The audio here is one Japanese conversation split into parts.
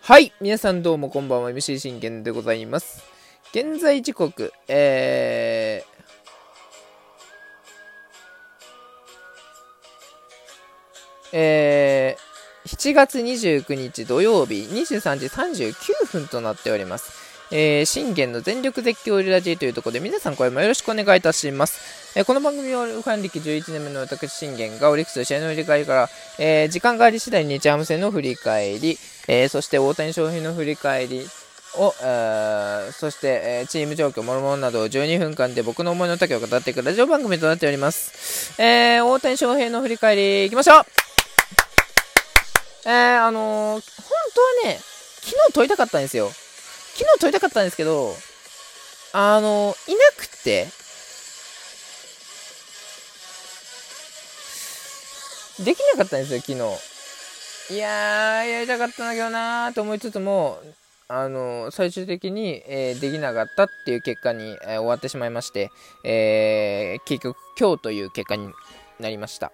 はい、皆さんどうもこんばんは、MC 信玄でございます。現在時刻、えー、え、7月29日土曜日23時39分となっております。えー、信玄の全力絶叫ラジーというところで皆さん声もよろしくお願いいたします。えー、この番組はファン歴11年目の私信玄がオリックスの試合の振り返りから、えー、時間があり次第に日ハム戦の振り返り、えそして大谷翔平の振り返りを、えそして、えチーム状況、もろもろなどを12分間で僕の思いの丈を語っていくラジオ番組となっております。え大谷翔平の振り返りいきましょうえー、あの本当はね、昨日撮りたかったんですよ。昨日撮りたかったんですけど、あの、いなくて、できなかったんですよ、昨日。いやー、やりたかったんだけどなーと思いつつも、あの、最終的に、えー、できなかったっていう結果に、えー、終わってしまいまして、えー、結局今日という結果になりました。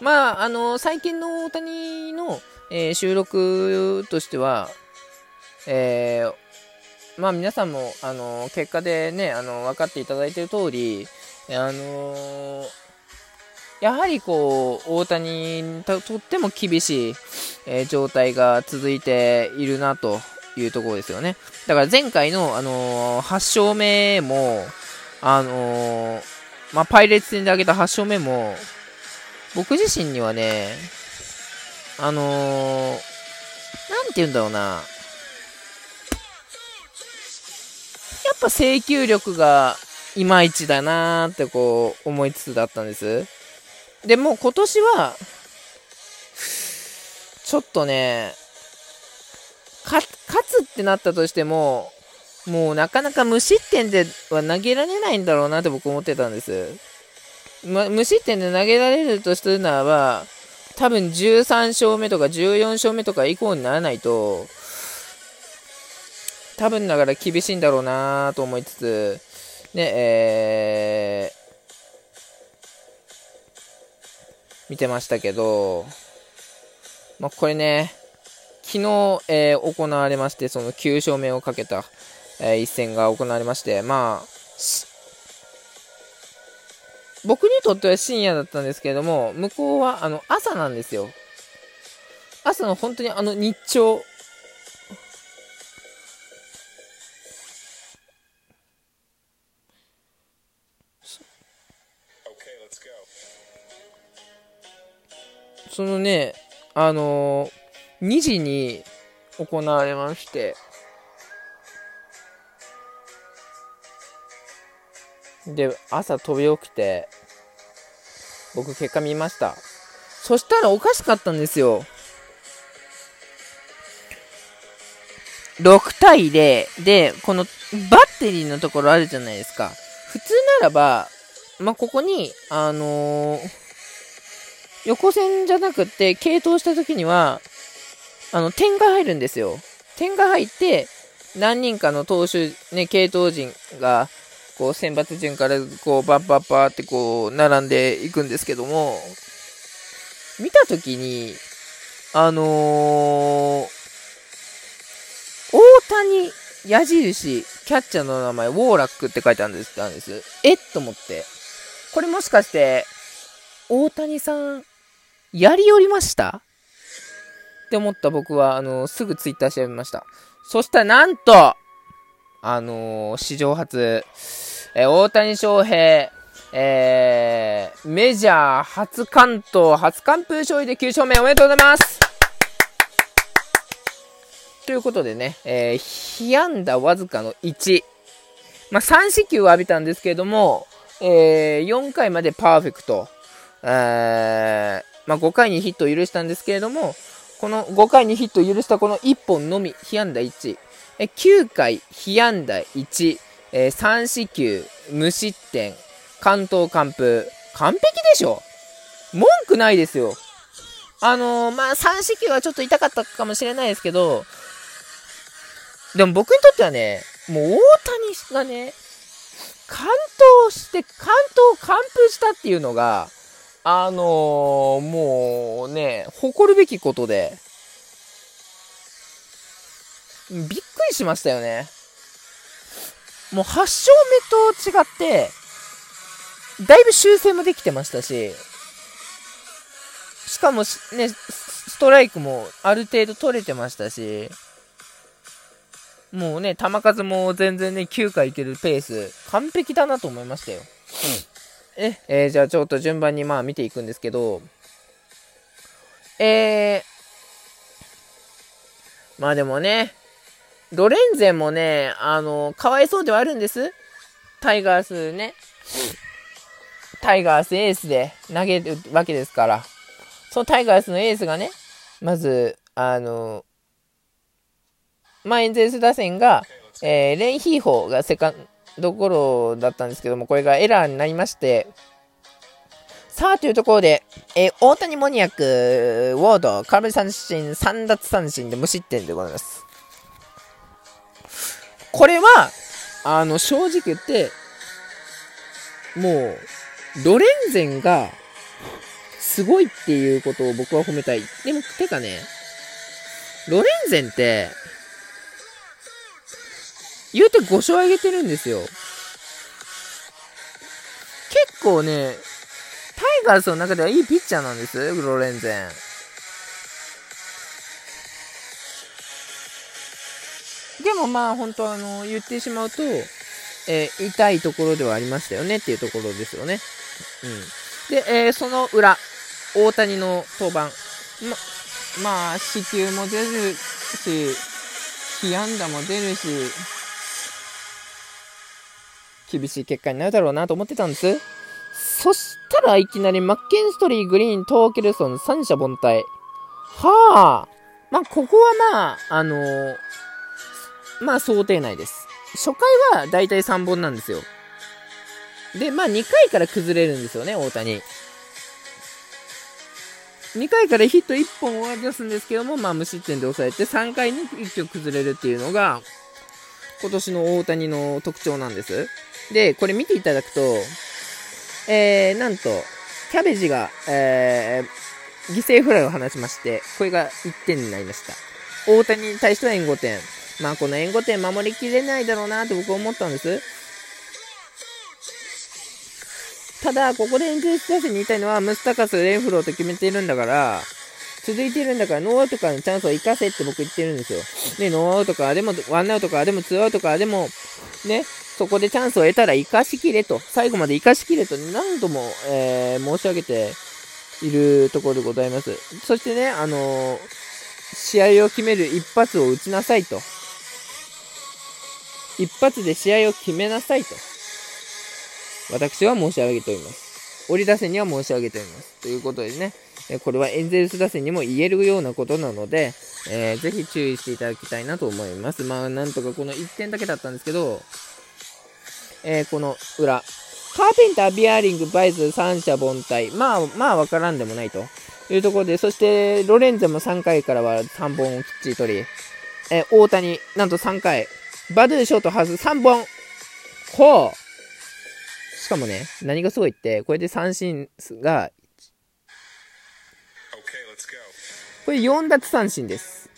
まあ、あの、最近の大谷の、え収録としては、えー、まあ皆さんも、あの結果でね、あの分かっていただいている通り、あのやはりこう、大谷にとっても厳しい、え、状態が続いているなというところですよね。だから前回の、あの、8勝目も、あの、まあ、パイレーツ戦で挙げた8勝目も、僕自身にはね、あのー、なんて言うんだろうな、ぱ制球力がいまいちだなーってこう思いつつだったんです。でも今年は、ちょっとね、勝つってなったとしても、もうなかなか無失点では投げられないんだろうなって僕思ってたんです。ま、無失点で投げられるとするならば、多分13勝目とか14勝目とか以降にならないと、多分ながら厳しいんだろうなと思いつつ、ね、えー、見てましたけど、まあ、これね、昨日、えー、行われまして、その9勝目をかけた、えー、一戦が行われまして、まあ、僕にとっては深夜だったんですけれども、向こうはあの朝なんですよ。朝の本当にあの日朝、そのね、あのー、2時に行われまして、で、朝飛び起きて、僕結果見ました。そしたらおかしかったんですよ。6対0で、このバッテリーのところあるじゃないですか。普通ならば、まあ、ここに、あのー、横線じゃなくて、継投した時には、あの、点が入るんですよ。点が入って、何人かの投手、ね、系統陣が、こう、選抜順から、こう、バッバッバーってこう、並んでいくんですけども、見た時に、あのー、大谷矢印、キャッチャーの名前、ウォーラックって書いてあるんです。んですえっと思って。これもしかして、大谷さん、やりよりました？って思った僕は、あの、すぐツイッター調べました。そしたらなんと、あのー、史上初、えー、大谷翔平、えー、メジャー初関東、初完封勝利で9勝目おめでとうございますということでね、えー、被安打わずかの1。まあ、3四球を浴びたんですけれども、えー、4回までパーフェクト。えー、まあ、5回にヒットを許したんですけれども、この5回にヒットを許したこの1本のみ、被安打1。え9回、被安打1。えー、3四球、無失点、関東完封。完璧でしょ？文句ないですよ。あのー、まあ、3四球はちょっと痛かったかもしれないですけど、でも僕にとってはね、もう大谷がね、完投して、関東完封したっていうのが、あのー、もうね、誇るべきことで、びっくりしましたよね。もう8勝目と違って、だいぶ修正もできてましたし、しかもね、ストライクもある程度取れてましたし、もうね、球数も全然ね、9回いけるペース、完璧だなと思いましたよ。うん、え、ー、じゃあちょっと順番にまあ見ていくんですけど、えー、まあでもね、ロレンゼンもね、あの、かわいそうではあるんです。タイガースね。タイガースエースで投げるわけですから。そのタイガースのエースがね、まず、あの、まあ、エンゼルス打線が、えー、レンヒーホーがセカンドゴロだったんですけども、これがエラーになりまして、さあ、というところで、えー、大谷モニアック、ウォード、空振り三振、3奪三振で無失点でございます。これは、あの、正直言って、もう、ロレンゼンが、すごいっていうことを僕は褒めたい。でも、てかね、ロレンゼンって、言うて5勝上げてるんですよ。結構ね、タイガースの中ではいいピッチャーなんです、ロレンゼン。でもまあ本当あの言ってしまうと、えー、痛いところではありましたよねっていうところですよね。うん。で、えー、その裏、大谷の登板。ま、まあ、死球も出るし、被安打も出るし、厳しい結果になるだろうなと思ってたんです。そしたらいきなりマッケンストリー、グリーン、トーケルソン、三者凡退。はあ。まあ、ここはまあ、あのー、まあ想定内です。初回はだいたい3本なんですよ。で、まあ2回から崩れるんですよね、大谷。2回からヒット1本終わり出すんですけども、まあ無失点で抑えて3回に一挙崩れるっていうのが、今年の大谷の特徴なんです。で、これ見ていただくと、えー、なんと、キャベジが、えー、犠牲フライを放ちまして、これが1点になりました。大谷に対しては援護点。まあ、この援護点守りきれないだろうなって僕は思ったんです。ただ、ここでエンゼルス打線に言いたいのは、ムスタカス、レンフローと決めてるんだから、続いてるんだから、ノーアウトからのチャンスを生かせって僕言ってるんですよ。で、ノーアウトからでも、ワンアウトからでも、ツーアウトからでも、ね、そこでチャンスを得たら生かしきれと、最後まで生かしきれと何度も、えー、申し上げているところでございます。そしてね、あのー、試合を決める一発を打ちなさいと。一発で試合を決めなさいと。私は申し上げております。折り出せには申し上げております。ということでね、これはエンゼルス打線にも言えるようなことなので、えー、ぜひ注意していただきたいなと思います。まあ、なんとかこの1点だけだったんですけど、えー、この裏、カーペンター、ビアリング、バイズ、三者凡退。まあ、まあ、わからんでもないというところで、そして、ロレンゼも3回からは3本をきっちり取り、えー、大谷、なんと3回、バドゥーショート外す3本。ほう。しかもね、何がすごいって、これで三振が、これ4奪三振です。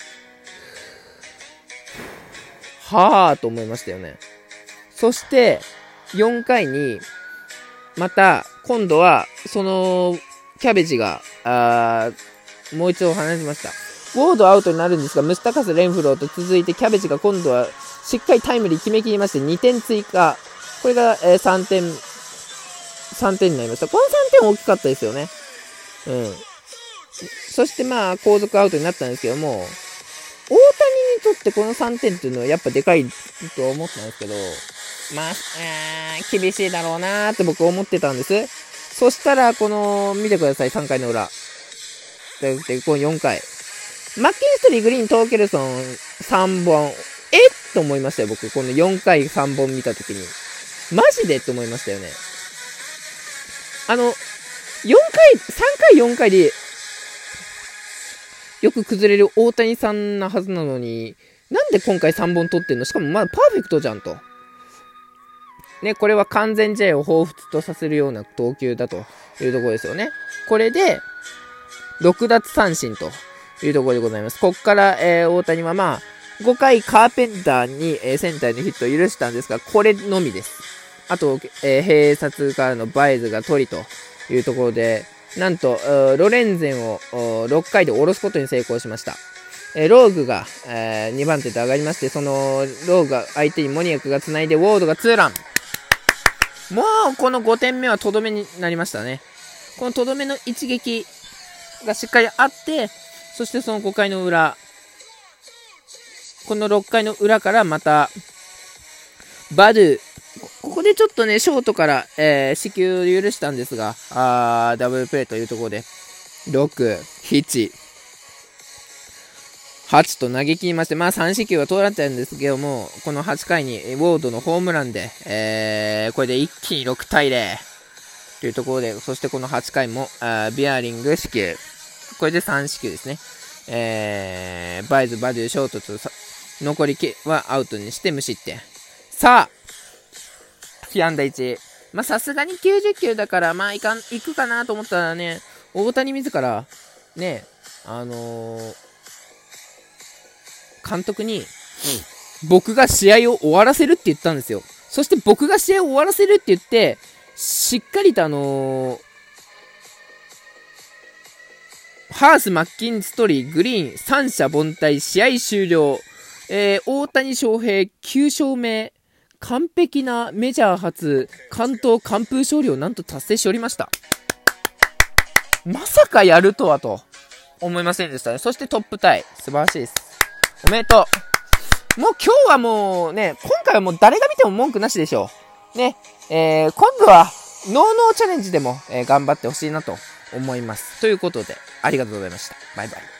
はぁと思いましたよね。そして、4回に、また、今度は、その、キャベジが、あもう一度話しました。ウォードアウトになるんですが、ムスタカス、レンフローと続いて、キャベジが今度はしっかりタイムリー決めきりまして、2点追加。これが、えー、3点、3点になりました。この3点大きかったですよね。うん。そしてまあ、後続アウトになったんですけども、大谷にとってこの3点っていうのはやっぱでかいと思ったんですけど、まあ、厳しいだろうなーって僕思ってたんです。そしたら、この、見てください、3回の裏。で、この4回。マッキンストリー、グリーン、トーケルソン3本。えと思いましたよ、僕。この4回3本見たときに。マジでって思いましたよね。あの、4回、3回4回で、よく崩れる大谷さんなはずなのに、なんで今回3本取ってんの？しかもまだパーフェクトじゃんと。ね、これは完全試合を彷彿とさせるような投球だというところですよね。これで、6奪三振というところでございます。こっから、えー、大谷はまあ、5回カーペンターに、えー、センターのヒットを許したんですが、これのみです。あと、えー、併殺からのバイズが取りというところで、なんと、ロレンゼンを6回で下ろすことに成功しました。えー、ローグが、えー、2番手で上がりまして、そのローグが相手にモニアクが繋いで、ウォードがツーラン。もう、この5点目はとどめになりましたね。このとどめの一撃がしっかりあって、そしてその5回の裏、この6回の裏からまた、バドゥ、ここでちょっとね、ショートから、えー、死球許したんですが、あダブルプレーというところで、6、7、8と投げ切りまして、まあ3四球は通られたんですけども、この8回にウォードのホームランで、えー、これで一気に6対0というところで、そしてこの8回も、あビアリング四球、これで3四球ですね。えー、バイズ、バデュ、ショートと残りはアウトにして無失点。さあ、被安打1。まあ、さすがに90球だから、まあ、いかん、行くかなと思ったらね、大谷自ら、ね、あのー、監督に、僕が試合を終わらせるって言ったんですよ。そして僕が試合を終わらせるって言って、しっかりとあのー、ハース、マッキンストリー、グリーン、三者凡退、試合終了。えー、大谷翔平9勝目。完璧なメジャー初関東完封勝利をなんと達成しておりました。まさかやるとはと思いませんでしたね。そしてトップタイ。素晴らしいです。おめでとう。もう今日はもうね、今回はもう誰が見ても文句なしでしょう。ね、えー、今度はノーノーチャレンジでも、えー、頑張ってほしいなと思います。ということで、ありがとうございました。バイバイ。